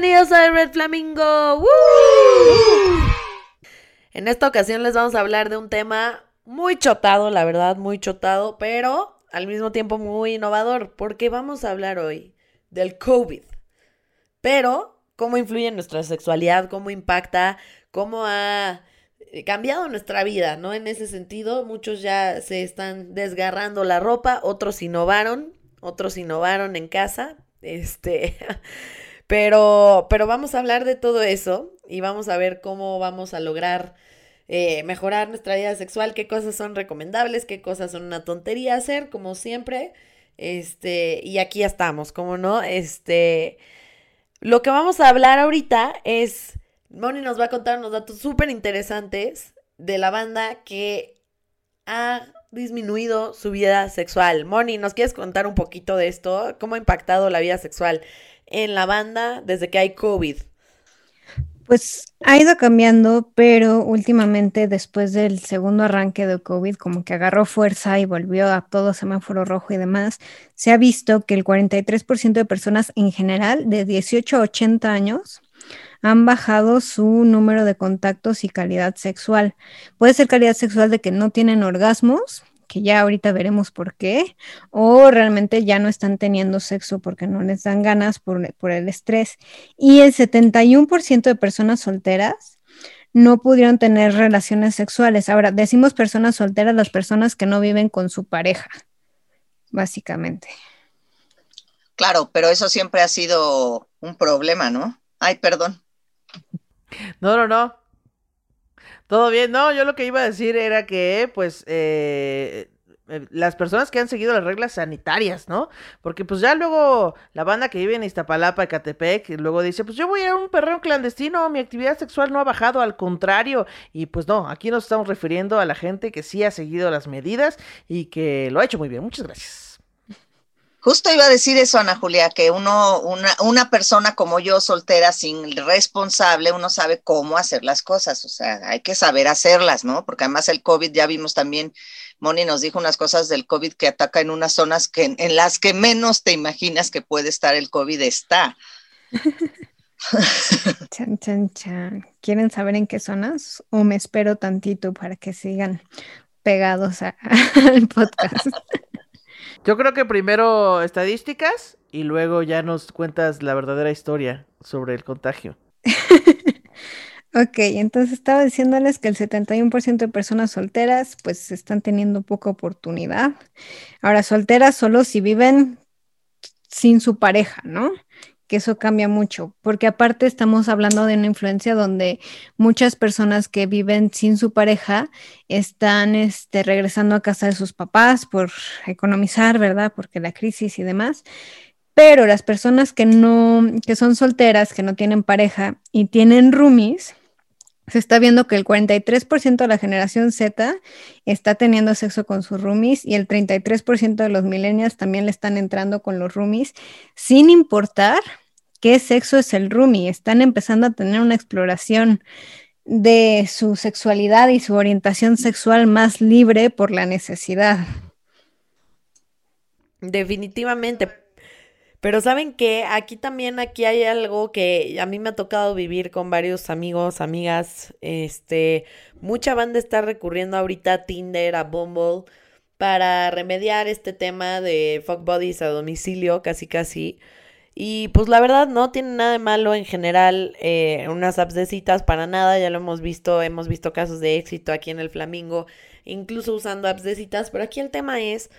Bienvenidos a Red Flamingo. En esta ocasión les vamos a hablar de un tema muy chotado, la verdad, muy chotado, pero al mismo tiempo muy innovador, porque vamos a hablar hoy del COVID. Pero, ¿cómo influye en nuestra sexualidad? ¿Cómo impacta? ¿Cómo ha eh, cambiado nuestra vida, ¿no? En ese sentido, muchos ya se están desgarrando la ropa, otros innovaron, otros innovaron en casa, este, pero, pero vamos a hablar de todo eso y vamos a ver cómo vamos a lograr eh, mejorar nuestra vida sexual, qué cosas son recomendables, qué cosas son una tontería hacer, como siempre, este, y aquí estamos, como no, este, lo que vamos a hablar ahorita es Moni nos va a contar unos datos súper interesantes de la banda que ha disminuido su vida sexual. Moni, ¿nos quieres contar un poquito de esto? ¿Cómo ha impactado la vida sexual en la banda desde que hay COVID? Pues ha ido cambiando, pero últimamente después del segundo arranque de COVID, como que agarró fuerza y volvió a todo semáforo rojo y demás, se ha visto que el 43% de personas en general de 18 a 80 años han bajado su número de contactos y calidad sexual. Puede ser calidad sexual de que no tienen orgasmos, que ya ahorita veremos por qué, o realmente ya no están teniendo sexo porque no les dan ganas por, el estrés. Y el 71% de personas solteras no pudieron tener relaciones sexuales. Ahora, decimos personas solteras, las personas que no viven con su pareja, básicamente. Claro, pero eso siempre ha sido un problema, ¿no? Ay, perdón. No, no, no. Todo bien. No, yo lo que iba a decir era que, pues, eh, eh, las personas que han seguido las reglas sanitarias, ¿no? Porque pues ya luego la banda que vive en Iztapalapa, Ecatepec, luego dice, pues yo voy a un perreo clandestino, mi actividad sexual no ha bajado, al contrario. Y pues no, aquí nos estamos refiriendo a la gente que sí ha seguido las medidas y que lo ha hecho muy bien. Muchas gracias. Justo iba a decir eso, Ana Julia, que uno, una, una, persona como yo, soltera, sin responsable, uno sabe cómo hacer las cosas, o sea, hay que saber hacerlas, ¿no? Porque además el COVID, ya vimos también, Moni nos dijo unas cosas del COVID que ataca en unas zonas que, en las que menos te imaginas que puede estar el COVID, está. chan, chan, chan. ¿Quieren saber en qué zonas? O me espero tantito para que sigan pegados al podcast. Yo creo que primero estadísticas y luego ya nos cuentas la verdadera historia sobre el contagio. ok, entonces estaba diciéndoles que el 71% de personas solteras pues están teniendo poca oportunidad. Ahora, solteras solo si viven sin su pareja, ¿no? Que eso cambia mucho, porque aparte estamos hablando de una influencia donde muchas personas que viven sin su pareja están este, regresando a casa de sus papás por economizar, ¿verdad? Porque la crisis y demás. Pero las personas que no, que son solteras, que no tienen pareja y tienen roomies, se está viendo que el 43% de la generación Z está teniendo sexo con sus roomies y el 33% de los millennials también le están entrando con los roomies, sin importar qué sexo es el roomie. Están empezando a tener una exploración de su sexualidad y su orientación sexual más libre por la necesidad. Definitivamente, pero saben que aquí también aquí hay algo que a mí me ha tocado vivir con varios amigos, amigas, este, mucha banda está recurriendo ahorita a Tinder, a Bumble para remediar este tema de fuck bodies a domicilio, casi casi. Y pues la verdad no tiene nada de malo en general eh, unas apps de citas para nada, ya lo hemos visto, hemos visto casos de éxito aquí en el Flamingo, incluso usando apps de citas, pero aquí el tema es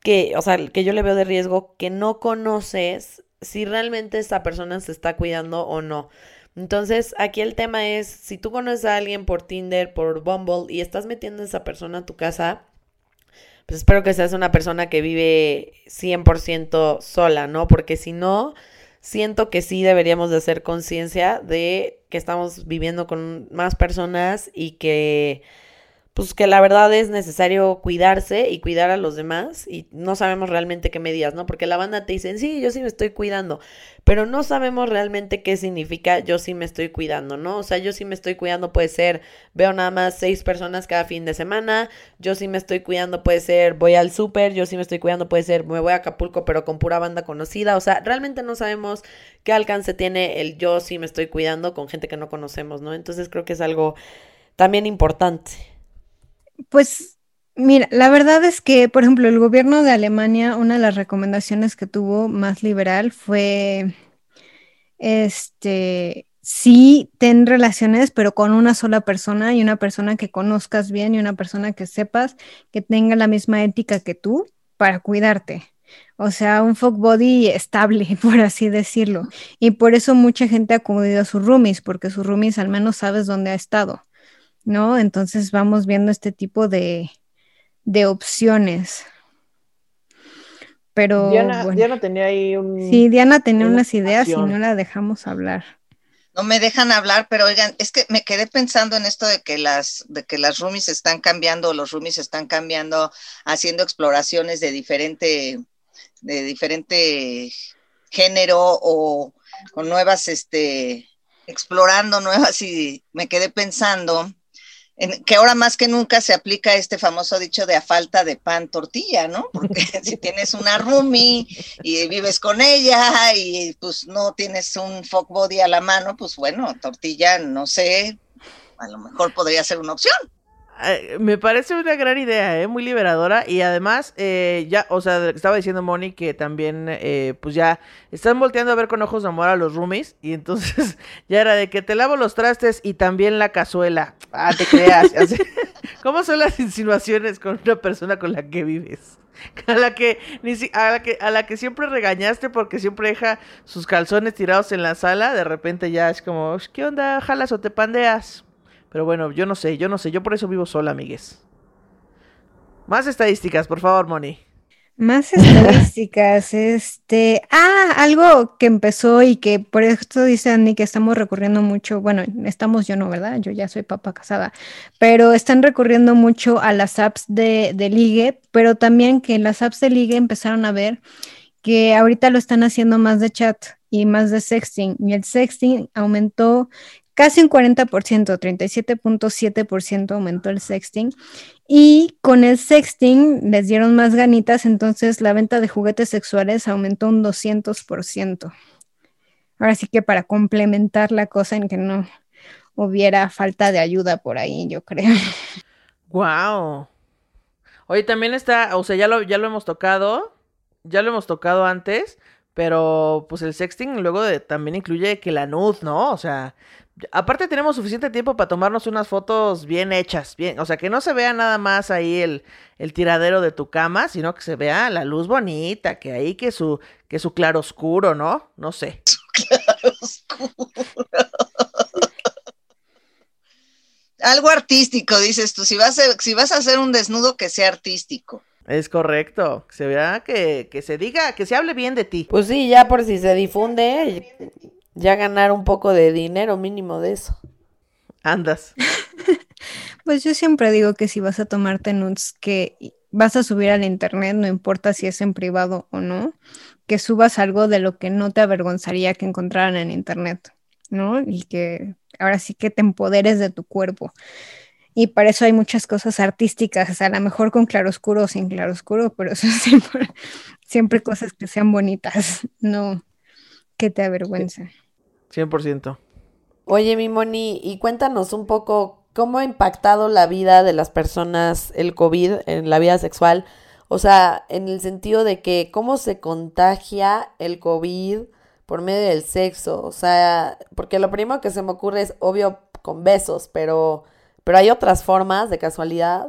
que, o sea, que yo le veo de riesgo que no conoces si realmente esa persona se está cuidando o no. Entonces, aquí el tema es, si tú conoces a alguien por Tinder, por Bumble y estás metiendo a esa persona a tu casa, pues espero que seas una persona que vive 100% sola, ¿no? Porque si no, siento que sí deberíamos de hacer conciencia de que estamos viviendo con más personas y que pues que la verdad es necesario cuidarse y cuidar a los demás y no sabemos realmente qué medidas, ¿no? Porque la banda te dice, sí, yo sí me estoy cuidando, pero no sabemos realmente qué significa yo sí me estoy cuidando, ¿no? O sea, yo sí me estoy cuidando puede ser, veo nada más seis personas cada fin de semana, yo sí me estoy cuidando puede ser, voy al súper, yo sí me estoy cuidando puede ser, me voy a Acapulco pero con pura banda conocida, o sea, realmente no sabemos qué alcance tiene el yo sí me estoy cuidando con gente que no conocemos, ¿no? Entonces creo que es algo también importante. Pues mira, la verdad es que, por ejemplo, el gobierno de Alemania, una de las recomendaciones que tuvo más liberal fue, este, sí, ten relaciones, pero con una sola persona y una persona que conozcas bien y una persona que sepas que tenga la misma ética que tú para cuidarte. O sea, un fuck body estable, por así decirlo. Y por eso mucha gente ha acudido a sus roomies, porque sus roomies al menos sabes dónde ha estado. ¿No? Entonces vamos viendo este tipo de, opciones. Pero Diana, tenía ahí un... Sí, Diana tenía unas ideas y no la dejamos hablar. No me dejan hablar, pero oigan, es que me quedé pensando en esto de que las, de que las roomies están cambiando, los roomies están cambiando, haciendo exploraciones de diferente, de diferente género o con nuevas, este, explorando nuevas y me quedé pensando que ahora más que nunca se aplica este famoso dicho de a falta de pan tortilla, ¿no? Porque si tienes una roomie y vives con ella y pues no tienes un fuck body a la mano, pues bueno, tortilla, no sé, a lo mejor podría ser una opción. Me parece una gran idea, ¿eh? muy liberadora y además, eh, ya, o sea, estaba diciendo Moni que también, eh, pues ya están volteando a ver con ojos de amor a los roomies y entonces ya era de que te lavo los trastes y también la cazuela. Ah, te creas. ¿Cómo son las insinuaciones con una persona con la que vives? A la que, ni si, a la que a la que siempre regañaste porque siempre deja sus calzones tirados en la sala, de repente ya es como, ¿qué onda? ¿Jalas o te pandeas? Pero bueno, yo no sé, yo no sé, yo por eso vivo sola, amigues. Más estadísticas, por favor, Moni. Más estadísticas, este, ah, algo que empezó y que por esto dice Andy que estamos recurriendo mucho, bueno, estamos yo no, ¿verdad? Yo ya soy papá casada, pero están recurriendo mucho a las apps de, de ligue, pero también que las apps de ligue empezaron a ver que ahorita lo están haciendo más de chat y más de sexting, y el sexting aumentó casi un 40%, 37.7% aumentó el sexting. Y con el sexting les dieron más ganitas, entonces la venta de juguetes sexuales aumentó un 200%. Ahora sí que para complementar la cosa en que no hubiera falta de ayuda por ahí, yo creo. Wow. Oye, también está, o sea, ya lo, ya lo hemos tocado, ya lo hemos tocado antes, pero pues el sexting luego también incluye que la nud, ¿no? O sea, Aparte tenemos suficiente tiempo para tomarnos unas fotos bien hechas, bien, o sea, que no se vea nada más ahí el, el tiradero de tu cama, sino que se vea la luz bonita, que ahí que su, que su claro oscuro, ¿no? No sé. Algo artístico, dices tú. Si vas, a, si vas a hacer un desnudo, que sea artístico. Es correcto. Que se vea que, que se diga, que se hable bien de ti. Pues sí, ya por si se difunde, ya ganar un poco de dinero mínimo de eso. Andas. pues yo siempre digo que si vas a tomarte nudes que vas a subir al internet, no importa si es en privado o no, que subas algo de lo que no te avergonzaría que encontraran en internet, ¿no? Y que ahora sí que te empoderes de tu cuerpo. Y para eso hay muchas cosas artísticas, a lo mejor con claroscuro o sin claroscuro, pero eso siempre, siempre cosas que sean bonitas, no que te avergüencen. 100%. Oye, mi Moni, y cuéntanos un poco cómo ha impactado la vida de las personas el COVID en la vida sexual. O sea, en el sentido de que cómo se contagia el COVID por medio del sexo. O sea, porque lo primero que se me ocurre es obvio con besos, pero, pero hay otras formas de casualidad.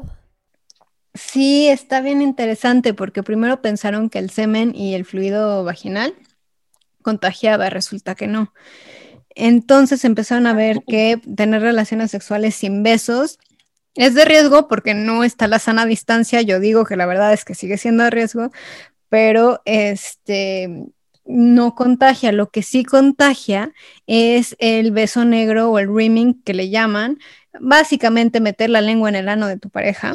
Sí, está bien interesante porque primero pensaron que el semen y el fluido vaginal contagiaba, resulta que no. Entonces empezaron a ver que tener relaciones sexuales sin besos es de riesgo porque no está la sana distancia. Yo digo que la verdad es que sigue siendo de riesgo, pero este no contagia. Lo que sí contagia es el beso negro o el rimming que le llaman, básicamente meter la lengua en el ano de tu pareja,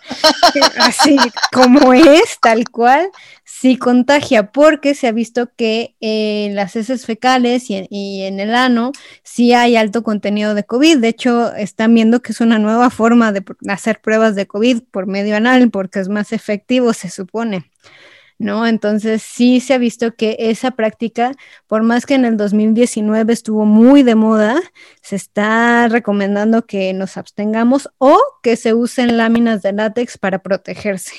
así como es, tal cual, sí contagia, porque se ha visto que en las heces fecales y en, el ano sí hay alto contenido de COVID. De hecho, están viendo que es una nueva forma de hacer pruebas de COVID por medio anal, porque es más efectivo, se supone. ¿No? Entonces sí se ha visto que esa práctica, por más que en el 2019 estuvo muy de moda, se está recomendando que nos abstengamos o que se usen láminas de látex para protegerse.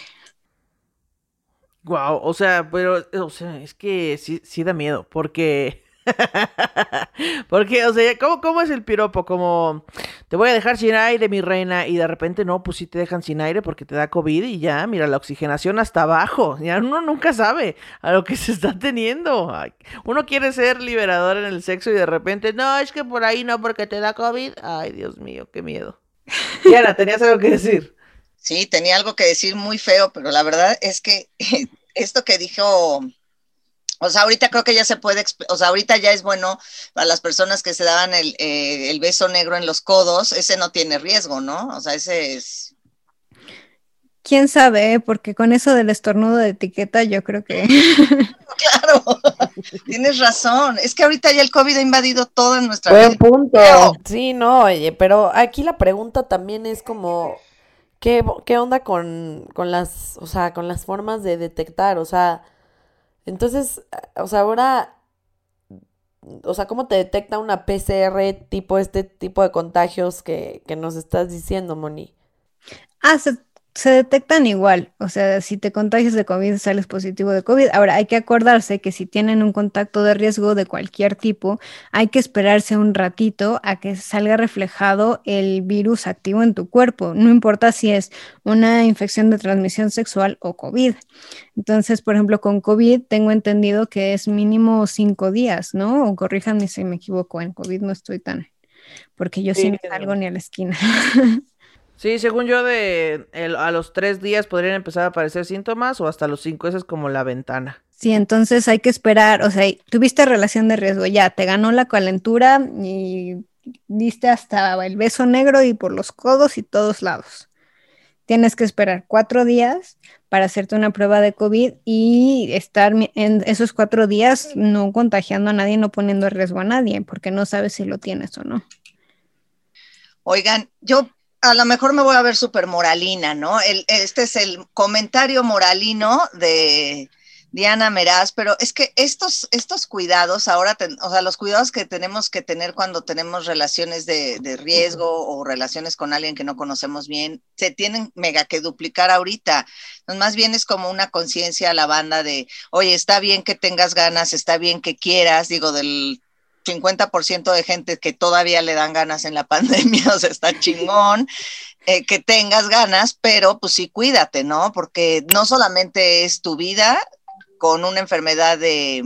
Wow, o sea, pero, o sea, es que sí, sí da miedo, porque Porque, o sea, ¿cómo, ¿cómo, es el piropo? Como, te voy a dejar sin aire, mi reina, y de repente no, pues sí te dejan sin aire porque te da COVID y ya, mira, la oxigenación hasta abajo. Ya uno nunca sabe a lo que se está teniendo. Uno quiere ser liberador en el sexo y de repente, no, es que por ahí no, porque te da COVID. Ay, Dios mío, qué miedo. Diana, ¿tenías algo que decir? Sí, tenía algo que decir muy feo, pero la verdad es que esto que dijo o sea, ahorita creo que ya se puede, o sea, ahorita ya es bueno para las personas que se daban el, eh, el beso negro en los codos, ese no tiene riesgo, ¿no? O sea, ese es... Quién sabe, porque con eso del estornudo de etiqueta yo creo que... claro, tienes razón. Es que ahorita ya el COVID ha invadido toda nuestra Buen punto. Sí, no, oye, pero aquí la pregunta también es como, ¿qué, qué onda con, con las, o sea, con las formas de detectar? O sea entonces, o sea, ahora, o sea, ¿cómo te detecta una PCR tipo este tipo de contagios que, que nos estás diciendo, Moni? Ah, se detectan igual, o sea, si te contagias de COVID, sales positivo de COVID. Ahora, hay que acordarse que si tienen un contacto de riesgo de cualquier tipo, hay que esperarse un ratito a que salga reflejado el virus activo en tu cuerpo, no importa si es una infección de transmisión sexual o COVID. Entonces, por ejemplo, con COVID tengo entendido que es mínimo cinco días, ¿no? O corríjanme si me equivoco, en COVID no estoy tan, porque yo sí, no salgo ni a la esquina. Sí, según yo, de a los tres días podrían empezar a aparecer síntomas o hasta los cinco, esa es como la ventana. Sí, entonces hay que esperar, o sea, tuviste relación de riesgo, ya, te ganó la calentura y diste hasta el beso negro y por los codos y todos lados. Tienes que esperar cuatro días para hacerte una prueba de COVID y estar en esos cuatro días no contagiando a nadie, no poniendo en riesgo a nadie, porque no sabes si lo tienes o no. Oigan, yo a lo mejor me voy a ver súper moralina, ¿no? este es el comentario moralino de Diana Meraz, pero es que estos, estos cuidados, ahora, o sea, los cuidados que tenemos que tener cuando tenemos relaciones de, de, riesgo o relaciones con alguien que no conocemos bien, se tienen mega que duplicar ahorita. Más bien es como una conciencia a la banda de, oye, está bien que tengas ganas, está bien que quieras, digo, del 50% de gente que todavía le dan ganas en la pandemia, o sea, está chingón. Eh, que tengas ganas, pero pues sí, cuídate, ¿no? Porque no solamente es tu vida con una enfermedad de,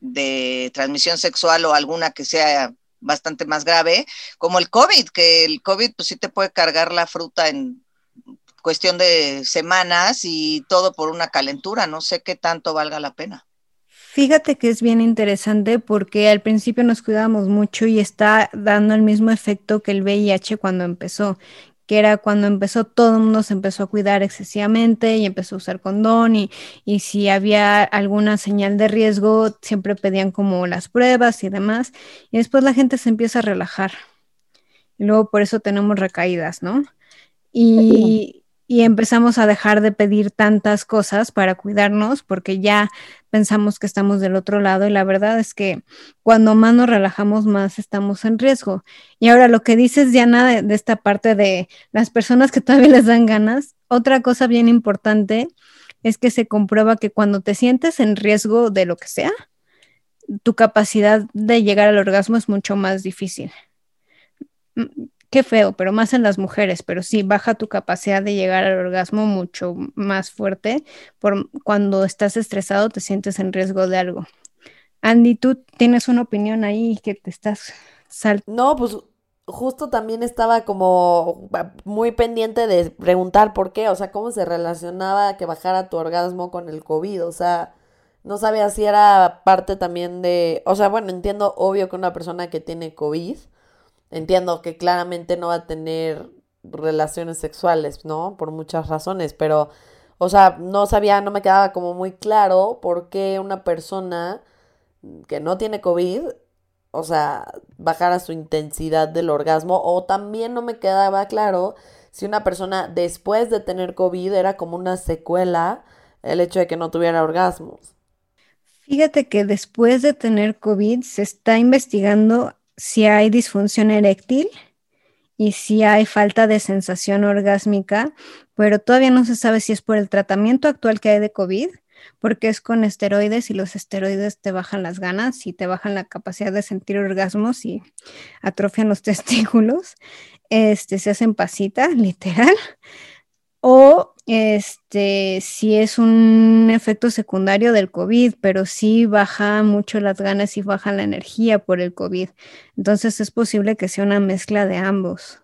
de transmisión sexual o alguna que sea bastante más grave, como el COVID, que el COVID pues sí te puede cargar la fruta en cuestión de semanas y todo por una calentura, no sé qué tanto valga la pena. Fíjate que es bien interesante porque al principio nos cuidábamos mucho y está dando el mismo efecto que el VIH cuando empezó, que era cuando empezó todo el mundo se empezó a cuidar excesivamente y empezó a usar condón y, y si había alguna señal de riesgo siempre pedían como las pruebas y demás y después la gente se empieza a relajar y luego por eso tenemos recaídas, ¿no? Y, y empezamos a dejar de pedir tantas cosas para cuidarnos porque ya pensamos que estamos del otro lado y la verdad es que cuando más nos relajamos más estamos en riesgo. Y ahora lo que dices Diana de, de esta parte de las personas que todavía les dan ganas, otra cosa bien importante es que se comprueba que cuando te sientes en riesgo de lo que sea, tu capacidad de llegar al orgasmo es mucho más difícil qué feo, pero más en las mujeres, pero sí baja tu capacidad de llegar al orgasmo mucho más fuerte por cuando estás estresado te sientes en riesgo de algo. Andy, tú tienes una opinión ahí que te estás saltando. No, pues justo también estaba como muy pendiente de preguntar por qué, o sea, cómo se relacionaba que bajara tu orgasmo con el COVID, o sea, no sabía si era parte también de, o sea, bueno, entiendo obvio que una persona que tiene COVID, entiendo que claramente no va a tener relaciones sexuales, ¿no? Por muchas razones, pero, o sea, no sabía, no me quedaba como muy claro por qué una persona que no tiene COVID, o sea, bajara su intensidad del orgasmo, o también no me quedaba claro si una persona después de tener COVID era como una secuela el hecho de que no tuviera orgasmos. Fíjate que después de tener COVID se está investigando si hay disfunción eréctil y si hay falta de sensación orgásmica, pero todavía no se sabe si es por el tratamiento actual que hay de COVID, porque es con esteroides y los esteroides te bajan las ganas y te bajan la capacidad de sentir orgasmos y atrofian los testículos, este, se hacen pasita, literal, o este, si es un efecto secundario del COVID, pero sí baja mucho las ganas y baja la energía por el COVID. Entonces es posible que sea una mezcla de ambos.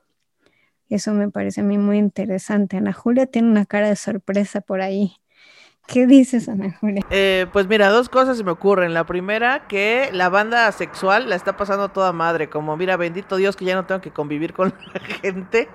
Eso me parece a mí muy interesante. Ana Julia tiene una cara de sorpresa por ahí. ¿Qué dices, Ana Julia? Eh, pues mira, dos cosas se me ocurren. La primera, que la banda sexual la está pasando toda madre. Como, mira, bendito Dios que ya no tengo que convivir con la gente.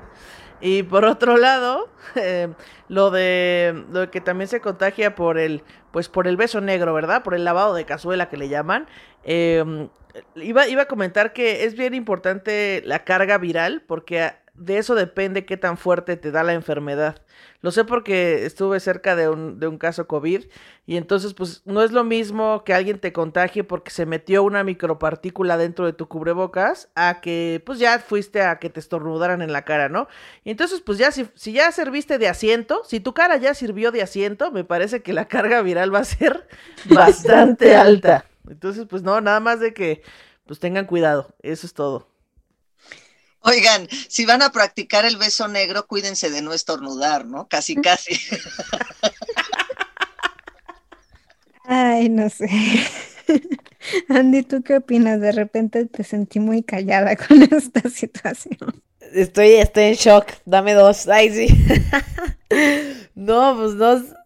Y por otro lado, eh, lo de lo que también se contagia por el, pues por el beso negro, ¿verdad? Por el lavado de cazuela que le llaman. Em, iba, iba a comentar que es bien importante la carga viral porque de eso depende qué tan fuerte te da la enfermedad. Lo sé porque estuve cerca de un, de un caso COVID y entonces pues no es lo mismo que alguien te contagie porque se metió una micropartícula dentro de tu cubrebocas a que pues ya fuiste a que te estornudaran en la cara, ¿no? Y entonces pues ya si, si ya serviste de asiento, si tu cara ya sirvió de asiento, me parece que la carga viral va a ser bastante alta. Entonces pues no, nada más de que pues tengan cuidado, eso es todo. Oigan, si van a practicar el beso negro, cuídense de no estornudar, ¿no? Casi, casi. Ay, no sé. Andy, ¿tú qué opinas? De repente te sentí muy callada con esta situación. Estoy, estoy en shock. Dame dos. Ay, sí. no, pues no.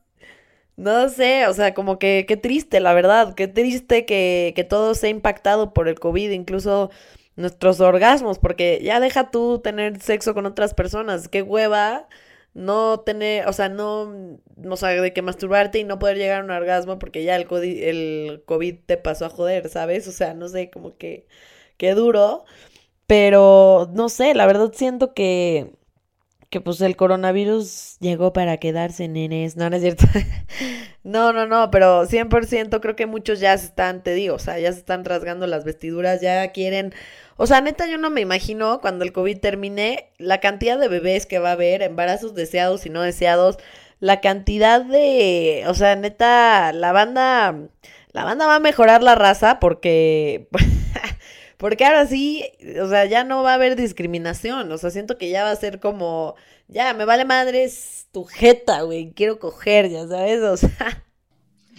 No sé, o sea, como que qué triste, la verdad. Qué triste que, que todo se ha impactado por el COVID. Incluso nuestros orgasmos, porque ya deja tú tener sexo con otras personas, qué hueva no tener, o sea, no, o sea, de que masturbarte y no poder llegar a un orgasmo porque ya el el COVID te pasó a joder, ¿sabes? O sea, no sé, como que, qué duro, pero no sé, la verdad siento que, que pues el coronavirus llegó para quedarse, nenes, no, no es cierto. no, no, no, pero 100% creo que muchos ya se están, te digo, o sea, ya se están rasgando las vestiduras, ya quieren o sea, neta, yo no me imagino cuando el COVID termine la cantidad de bebés que va a haber, embarazos deseados y no deseados, la cantidad de, o sea, neta, la banda, la banda va a mejorar la raza porque, porque ahora sí, o sea, ya no va a haber discriminación, o sea, siento que ya va a ser como, ya, me vale madres tu jeta, güey, quiero coger, ya sabes, o sea.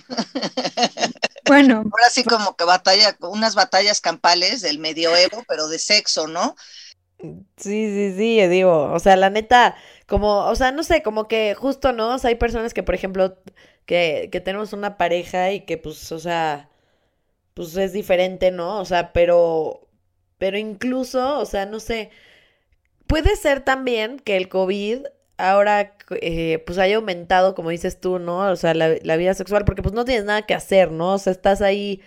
Bueno. Ahora sí como que batalla, unas batallas campales del medioevo, pero de sexo, ¿no? Sí, sí, sí, digo, o sea, la neta, como, o sea, no sé, como que justo, ¿no? O sea, hay personas que, por ejemplo, que, que tenemos una pareja y que, pues, o sea, pues es diferente, ¿no? O sea, pero, pero incluso, o sea, no sé, puede ser también que el COVID ahora eh, pues haya aumentado, como dices tú, ¿no? O sea, la, la, vida sexual, porque pues no tienes nada que hacer, ¿no? O sea, estás ahí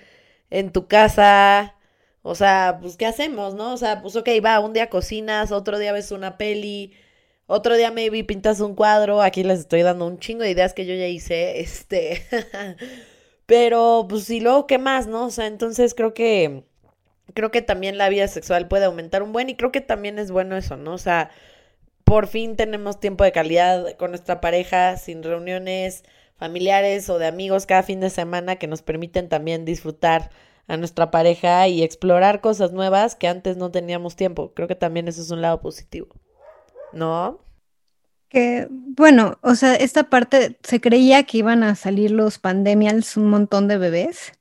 en tu casa, o sea, pues ¿qué hacemos, no? O sea, pues ok, va, un día cocinas, otro día ves una peli, otro día maybe pintas un cuadro, aquí les estoy dando un chingo de ideas que yo ya hice, este, pero pues y luego, ¿qué más, no? O sea, entonces creo que, creo que también la vida sexual puede aumentar un buen y creo que también es bueno eso, ¿no? O sea, por fin tenemos tiempo de calidad con nuestra pareja, sin reuniones familiares o de amigos cada fin de semana que nos permiten también disfrutar a nuestra pareja y explorar cosas nuevas que antes no teníamos tiempo. Creo que también eso es un lado positivo. ¿No? Que, bueno, o sea, esta parte se creía que iban a salir los pandemials un montón de bebés.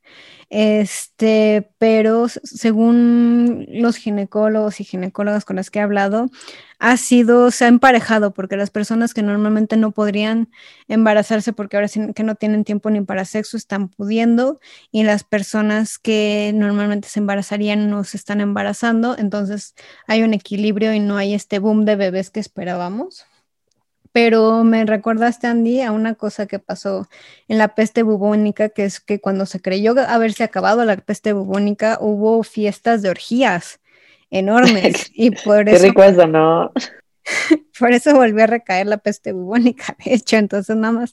Este, pero según los ginecólogos y ginecólogas con las que he hablado, ha sido, se ha emparejado porque las personas que normalmente no podrían embarazarse porque ahora sí que no tienen tiempo ni para sexo están pudiendo y las personas que normalmente se embarazarían no se están embarazando, entonces hay un equilibrio y no hay este boom de bebés que esperábamos. Pero me recordaste, Andy, a una cosa que pasó en la peste bubónica, que es que cuando se creyó haberse acabado la peste bubónica, hubo fiestas de orgías enormes. y por eso. Qué rico eso, ¿no? Por eso volvió a recaer la peste bubónica, de hecho, entonces nada más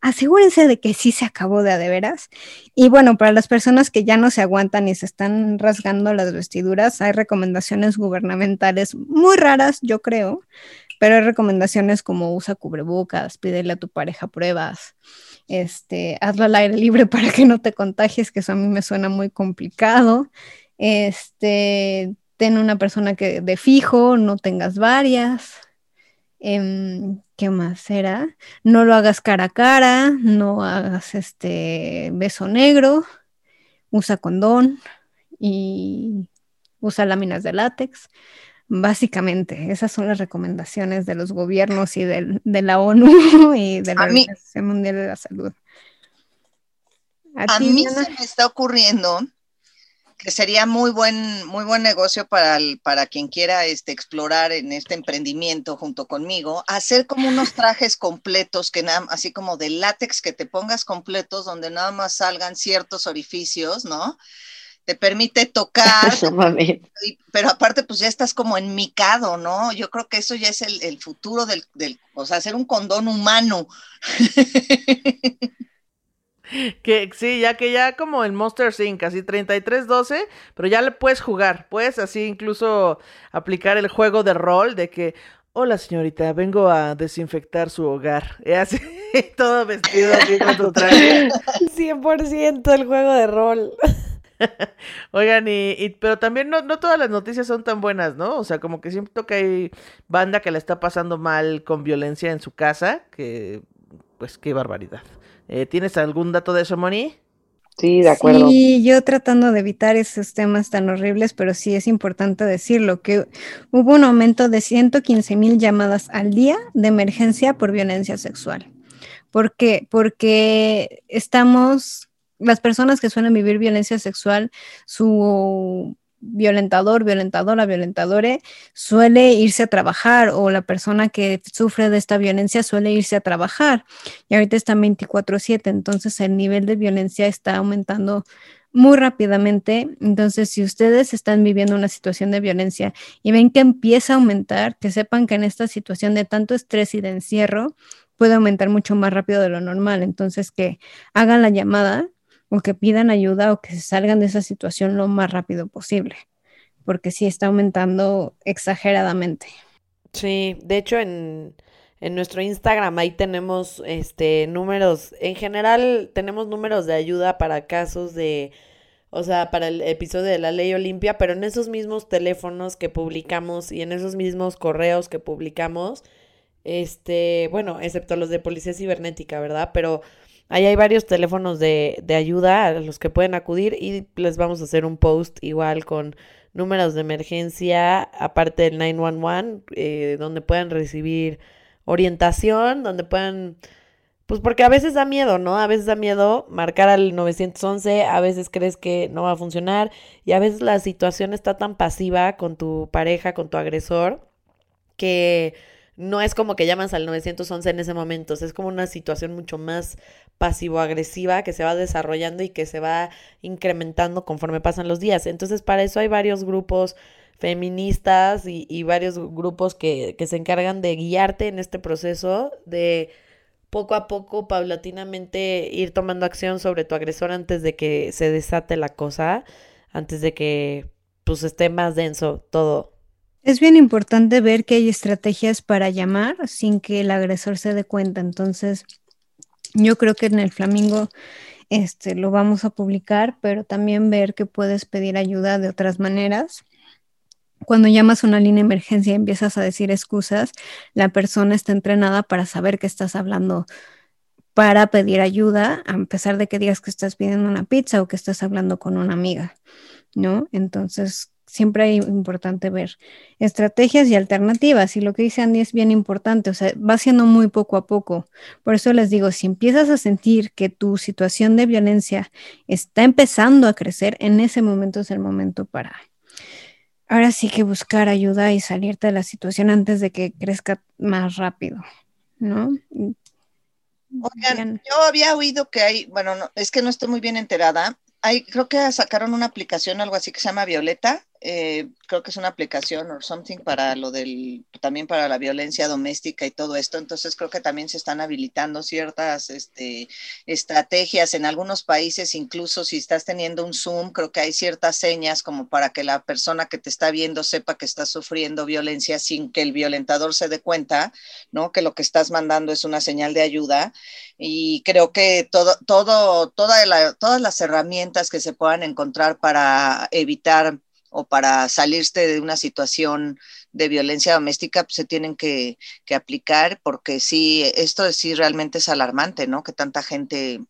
asegúrense de que sí se acabó de a de veras. Y bueno, para las personas que ya no se aguantan y se están rasgando las vestiduras, hay recomendaciones gubernamentales muy raras, yo creo, pero hay recomendaciones como usa cubrebocas, pídele a tu pareja pruebas, este, hazlo al aire libre para que no te contagies, que eso a mí me suena muy complicado. Este, ten una persona que de fijo, no tengas varias. Em, ¿Qué más era? No lo hagas cara a cara, no hagas este beso negro, usa condón y usa láminas de látex. Básicamente, esas son las recomendaciones de los gobiernos y de la ONU y de la Organización Mundial de la Salud. A, mí se me está ocurriendo que sería muy buen, muy buen negocio para, para quien quiera este, explorar en este emprendimiento junto conmigo, hacer como unos trajes completos, que nada, así como de látex que te pongas completos, donde nada más salgan ciertos orificios, ¿no? Te permite tocar, pero aparte pues ya estás como enmicado, ¿no? Yo creo que eso ya es el, el futuro del, del, o sea, hacer un condón humano. Que sí, ya que ya como el Monster Sync, así 33-12, pero ya le puedes jugar, puedes así incluso aplicar el juego de rol de que, hola señorita, vengo a desinfectar su hogar. Y así, todo vestido así con tu traje. 100% el juego de rol. Oigan, y, pero también no, no todas las noticias son tan buenas, ¿no? O sea, como que siento que hay banda que la está pasando mal con violencia en su casa, que pues qué barbaridad. Eh, ¿Tienes algún dato de eso, Moni? Sí, de acuerdo. Sí, yo tratando de evitar esos temas tan horribles, pero sí es importante decirlo, que hubo un aumento de 115 mil llamadas al día de emergencia por violencia sexual. ¿Por qué? Porque estamos, las personas que suelen vivir violencia sexual, su violentador, violentadora, violentadore, suele irse a trabajar o la persona que sufre de esta violencia suele irse a trabajar. Y ahorita está 24/7, entonces el nivel de violencia está aumentando muy rápidamente. Entonces, si ustedes están viviendo una situación de violencia y ven que empieza a aumentar, que sepan que en esta situación de tanto estrés y de encierro puede aumentar mucho más rápido de lo normal. Entonces, que hagan la llamada o que pidan ayuda o que se salgan de esa situación lo más rápido posible, porque sí está aumentando exageradamente. Sí, de hecho en, en nuestro Instagram ahí tenemos este números, en general tenemos números de ayuda para casos de, o sea, para el episodio de la ley Olimpia, pero en esos mismos teléfonos que publicamos y en esos mismos correos que publicamos, este, bueno, excepto los de policía cibernética, ¿verdad? Pero Ahí hay varios teléfonos de, de ayuda a los que pueden acudir y les vamos a hacer un post igual con números de emergencia, aparte del 911, eh, donde puedan recibir orientación, donde puedan, pues porque a veces da miedo, ¿no? A veces da miedo marcar al 911, a veces crees que no va a funcionar y a veces la situación está tan pasiva con tu pareja, con tu agresor, que no es como que llamas al 911 en ese momento, es como una situación mucho más pasivo-agresiva que se va desarrollando y que se va incrementando conforme pasan los días. Entonces, para eso hay varios grupos feministas y, varios grupos que, que se encargan de guiarte en este proceso de poco a poco, paulatinamente, ir tomando acción sobre tu agresor antes de que se desate la cosa, antes de que pues esté más denso todo. Es bien importante ver que hay estrategias para llamar sin que el agresor se dé cuenta. Entonces, yo creo que en el Flamingo este, lo vamos a publicar, pero también ver que puedes pedir ayuda de otras maneras. Cuando llamas a una línea de emergencia y empiezas a decir excusas, la persona está entrenada para saber que estás hablando para pedir ayuda, a pesar de que digas que estás pidiendo una pizza o que estás hablando con una amiga, ¿no? Entonces, siempre es importante ver estrategias y alternativas. Y lo que dice Andy es bien importante, o sea, va siendo muy poco a poco. Por eso les digo, si empiezas a sentir que tu situación de violencia está empezando a crecer, en ese momento es el momento para... Ahora sí que buscar ayuda y salirte de la situación antes de que crezca más rápido, ¿no? Oigan, yo había oído que hay, bueno, no, es que no estoy muy bien enterada, hay, creo que sacaron una aplicación, algo así que se llama Violeta, eh, creo que es una aplicación o something para lo del, también para la violencia doméstica y todo esto. Entonces creo que también se están habilitando ciertas este, estrategias en algunos países, incluso si estás teniendo un Zoom, creo que hay ciertas señas como para que la persona que te está viendo sepa que estás sufriendo violencia sin que el violentador se dé cuenta, ¿no? Que lo que estás mandando es una señal de ayuda. Y creo que todo, todo, toda todas las herramientas que se puedan encontrar para evitar o para salirte de una situación de violencia doméstica, pues se tienen que, aplicar, porque sí, esto sí realmente es alarmante, ¿no? Que tanta gente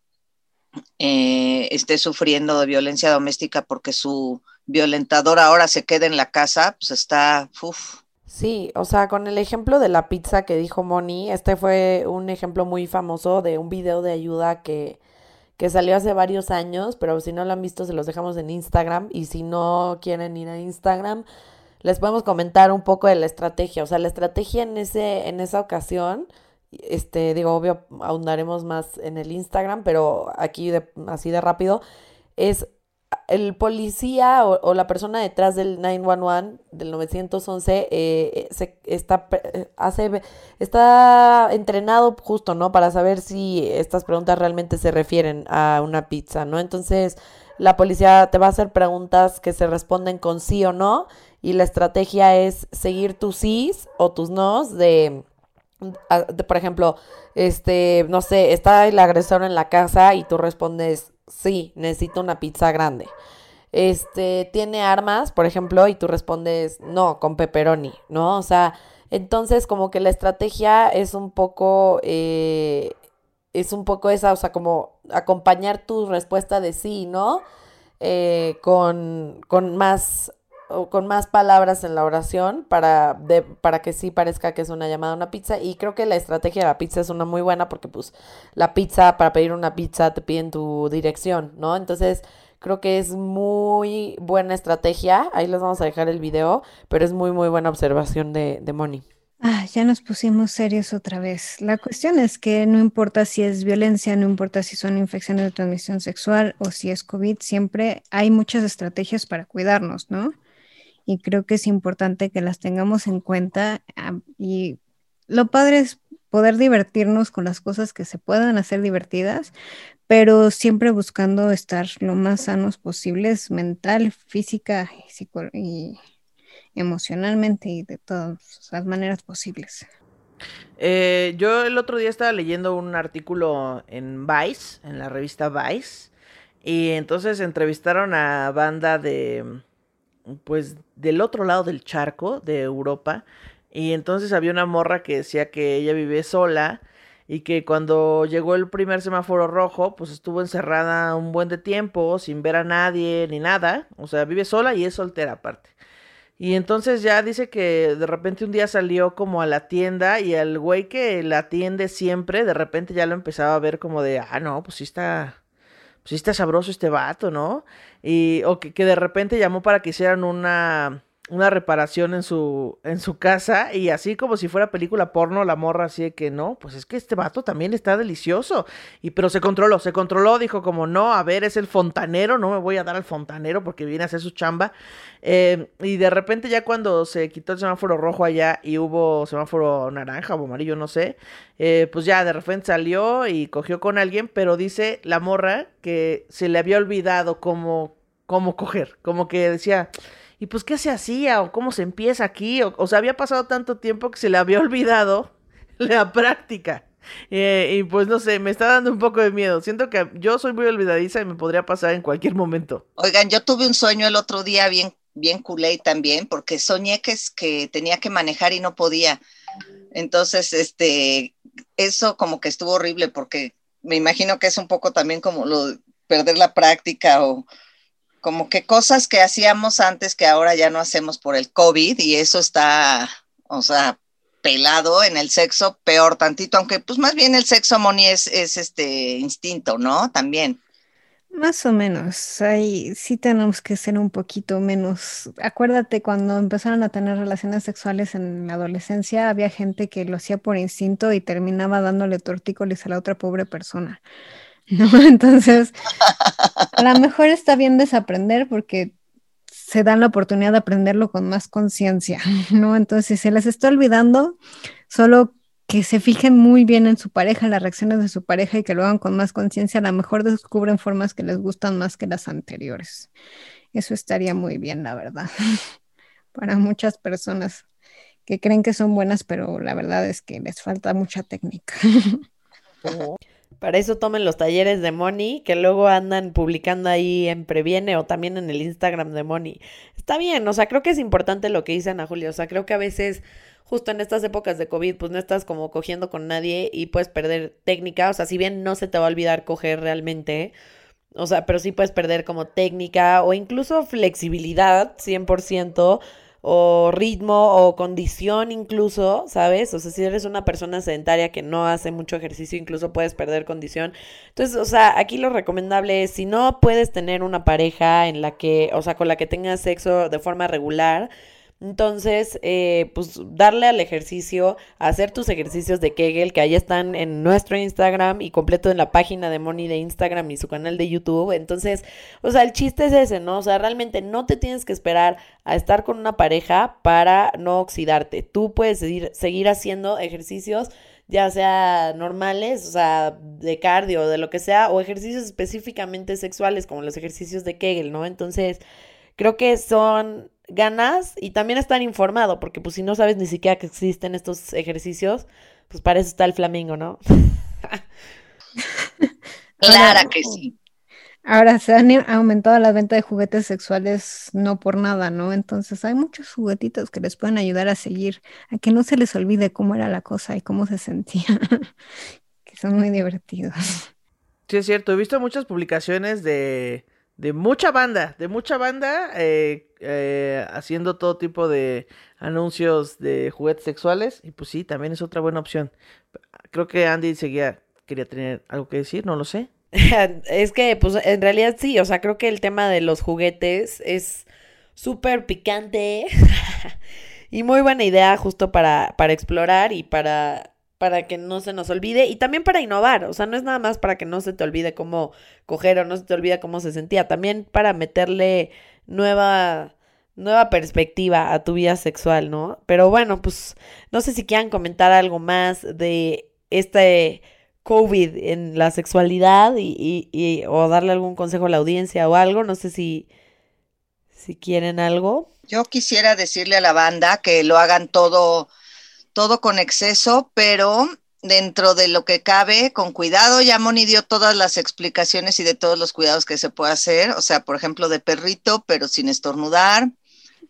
eh, esté sufriendo de violencia doméstica porque su violentador ahora se queda en la casa, pues está, uff. Sí, o sea, con el ejemplo de la pizza que dijo Moni, este fue un ejemplo muy famoso de un video de ayuda que, que salió hace varios años, pero si no lo han visto se los dejamos en Instagram. Y si no quieren ir a Instagram, les podemos comentar un poco de la estrategia, o sea, la estrategia en ese en esa ocasión este digo, obvio ahondaremos más en el Instagram, pero aquí de, así de rápido es el policía o, la persona detrás del 911, del 911, eh, se, está, eh, hace, está entrenado justo, ¿no? Para saber si estas preguntas realmente se refieren a una pizza, ¿no? Entonces, la policía te va a hacer preguntas que se responden con sí o no y la estrategia es seguir tus sís o tus nos de por ejemplo, este, no sé, está el agresor en la casa y tú respondes sí, necesito una pizza grande. Este, tiene armas, por ejemplo, y tú respondes, no, con pepperoni, ¿no? O sea, entonces como que la estrategia es un poco, eh, es un poco esa, o sea, como acompañar tu respuesta de sí, ¿no? Eh, con, con más con más palabras en la oración para, de, para que sí parezca que es una llamada a una pizza. Y creo que la estrategia de la pizza es una muy buena porque pues la pizza, para pedir una pizza te piden tu dirección, ¿no? Entonces creo que es muy buena estrategia. Ahí les vamos a dejar el video, pero es muy, muy buena observación de, de Moni. Ah, ya nos pusimos serios otra vez. La cuestión es que no importa si es violencia, no importa si son infecciones de transmisión sexual o si es COVID, siempre hay muchas estrategias para cuidarnos, ¿no? Y creo que es importante que las tengamos en cuenta y lo padre es poder divertirnos con las cosas que se puedan hacer divertidas, pero siempre buscando estar lo más sanos posibles mental, física y, y emocionalmente y de todas las maneras posibles. Eh, yo el otro día estaba leyendo un artículo en Vice, en la revista Vice, y entonces entrevistaron a banda de pues del otro lado del charco de Europa y entonces había una morra que decía que ella vive sola y que cuando llegó el primer semáforo rojo pues estuvo encerrada un buen de tiempo sin ver a nadie ni nada, o sea, vive sola y es soltera aparte. Y entonces ya dice que de repente un día salió como a la tienda y al güey que la atiende siempre, de repente ya lo empezaba a ver como de, ah, no, pues sí está, pues sí está sabroso este vato, ¿no? Y, o que, que de repente llamó para que hicieran una una reparación en su, en su casa y así como si fuera película porno, la morra así de que no, pues es que este vato también está delicioso. Y pero se controló, se controló, dijo como no, a ver, es el fontanero, no me voy a dar al fontanero porque viene a hacer su chamba. Eh, y de repente ya cuando se quitó el semáforo rojo allá y hubo semáforo naranja o amarillo, no sé, eh, pues ya de repente salió y cogió con alguien, pero dice la morra que se le había olvidado cómo, cómo coger, como que decía y pues qué se hacía o cómo se empieza aquí, o, sea, había pasado tanto tiempo que se le había olvidado la práctica. Eh, y pues no sé, me está dando un poco de miedo. Siento que yo soy muy olvidadiza y me podría pasar en cualquier momento. Oigan, yo tuve un sueño el otro día bien, bien culé también, porque soñé que, es, que tenía que manejar y no podía. Entonces, este, eso como que estuvo horrible porque me imagino que es un poco también como lo de perder la práctica o como que cosas que hacíamos antes que ahora ya no hacemos por el COVID y eso está, o sea, pelado en el sexo, peor tantito, aunque pues más bien el sexo, Moni, es, es este instinto, ¿no? También. Más o menos, ahí sí tenemos que ser un poquito menos. Acuérdate, cuando empezaron a tener relaciones sexuales en la adolescencia, había gente que lo hacía por instinto y terminaba dándole tortícolis a la otra pobre persona. ¿No? Entonces, a lo mejor está bien desaprender porque se dan la oportunidad de aprenderlo con más conciencia, ¿no? Entonces, si se les está olvidando, solo que se fijen muy bien en su pareja, las reacciones de su pareja y que lo hagan con más conciencia, a lo mejor descubren formas que les gustan más que las anteriores. Eso estaría muy bien, la verdad, para muchas personas que creen que son buenas, pero la verdad es que les falta mucha técnica. Para eso tomen los talleres de Moni, que luego andan publicando ahí en Previene o también en el Instagram de Moni. Está bien, o sea, creo que es importante lo que dice Ana Julia, o sea, creo que a veces justo en estas épocas de COVID, pues no estás como cogiendo con nadie y puedes perder técnica, o sea, si bien no se te va a olvidar coger realmente, o sea, pero sí puedes perder como técnica o incluso flexibilidad 100% o ritmo o condición incluso, ¿sabes? O sea, si eres una persona sedentaria que no hace mucho ejercicio, incluso puedes perder condición. Entonces, o sea, aquí lo recomendable es, si no puedes tener una pareja en la que, o sea, con la que tengas sexo de forma regular, entonces, eh, pues darle al ejercicio, hacer tus ejercicios de Kegel, que ahí están en nuestro Instagram y completo en la página de Moni de Instagram y su canal de YouTube. Entonces, o sea, el chiste es ese, ¿no? O sea, realmente no te tienes que esperar a estar con una pareja para no oxidarte. Tú puedes seguir, seguir haciendo ejercicios ya sea normales, o sea, de cardio, de lo que sea, o ejercicios específicamente sexuales, como los ejercicios de Kegel, ¿no? Entonces, creo que son ganas y también estar informado, porque pues si no sabes ni siquiera que existen estos ejercicios, pues para eso está el flamingo, ¿no? Claro que sí. Ahora se han aumentado la venta de juguetes sexuales no por nada, ¿no? Entonces hay muchos juguetitos que les pueden ayudar a seguir, a que no se les olvide cómo era la cosa y cómo se sentía, que son muy divertidos. Sí, es cierto, he visto muchas publicaciones de, de mucha banda, de mucha banda eh, eh, haciendo todo tipo de anuncios de juguetes sexuales y pues sí, también es otra buena opción. Creo que Andy seguía, quería tener algo que decir, no lo sé. es que pues en realidad sí, o sea, creo que el tema de los juguetes es súper picante y muy buena idea justo para, para explorar y para para que no se nos olvide y también para innovar, o sea, no es nada más para que no se te olvide cómo coger o no se te olvide cómo se sentía, también para meterle nueva nueva perspectiva a tu vida sexual, ¿no? Pero bueno, pues no sé si quieran comentar algo más de este COVID en la sexualidad y, y, o darle algún consejo a la audiencia o algo, no sé si si quieren algo. Yo quisiera decirle a la banda que lo hagan todo todo con exceso, pero dentro de lo que cabe, con cuidado. Ya Moni dio todas las explicaciones y de todos los cuidados que se puede hacer, o sea, por ejemplo, de perrito, pero sin estornudar,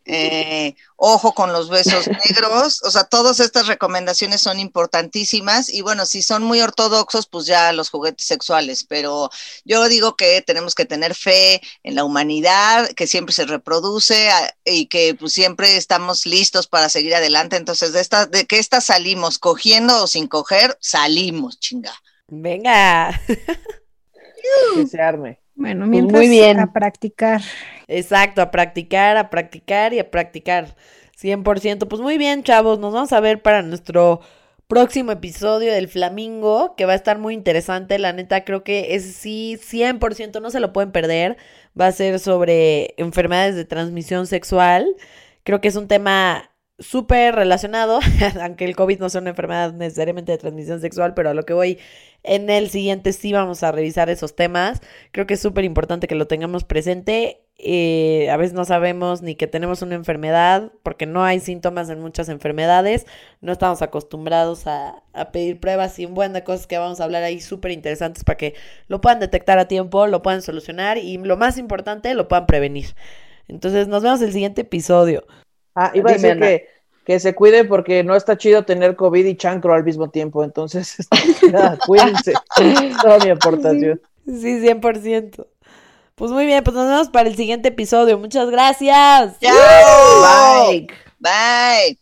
eh, ojo con los besos negros, o sea, todas estas recomendaciones son importantísimas y bueno, si son muy ortodoxos, pues ya los juguetes sexuales, pero yo digo que tenemos que tener fe en la humanidad, que siempre se reproduce y que pues siempre estamos listos para seguir adelante, entonces de esta, de que esta salimos cogiendo o sin coger, salimos, chinga. Venga. que se arme. Bueno, pues mientras a practicar. Exacto, a practicar, a practicar y a practicar. 100%. Pues muy bien, chavos, nos vamos a ver para nuestro próximo episodio del Flamingo, que va a estar muy interesante. La neta, creo que es sí, 100%, no se lo pueden perder. Va a ser sobre enfermedades de transmisión sexual. Creo que es un tema súper relacionado, aunque el COVID no sea una enfermedad necesariamente de transmisión sexual, pero a lo que voy en el siguiente sí vamos a revisar esos temas. Creo que es súper importante que lo tengamos presente. Eh, a veces no sabemos ni que tenemos una enfermedad, porque no hay síntomas en muchas enfermedades. No estamos acostumbrados a, a pedir pruebas y un buen de cosas que vamos a hablar ahí súper interesantes para que lo puedan detectar a tiempo, lo puedan solucionar y lo más importante, lo puedan prevenir. Entonces nos vemos el siguiente episodio. Ah, iba a decir que que se cuide porque no está chido tener COVID y chancro al mismo tiempo. Entonces, ya, cuídense. Toda mi aportación. Sí, 100%. Pues muy bien, pues nos vemos para el siguiente episodio. Muchas gracias. Chao. Bye. Bye.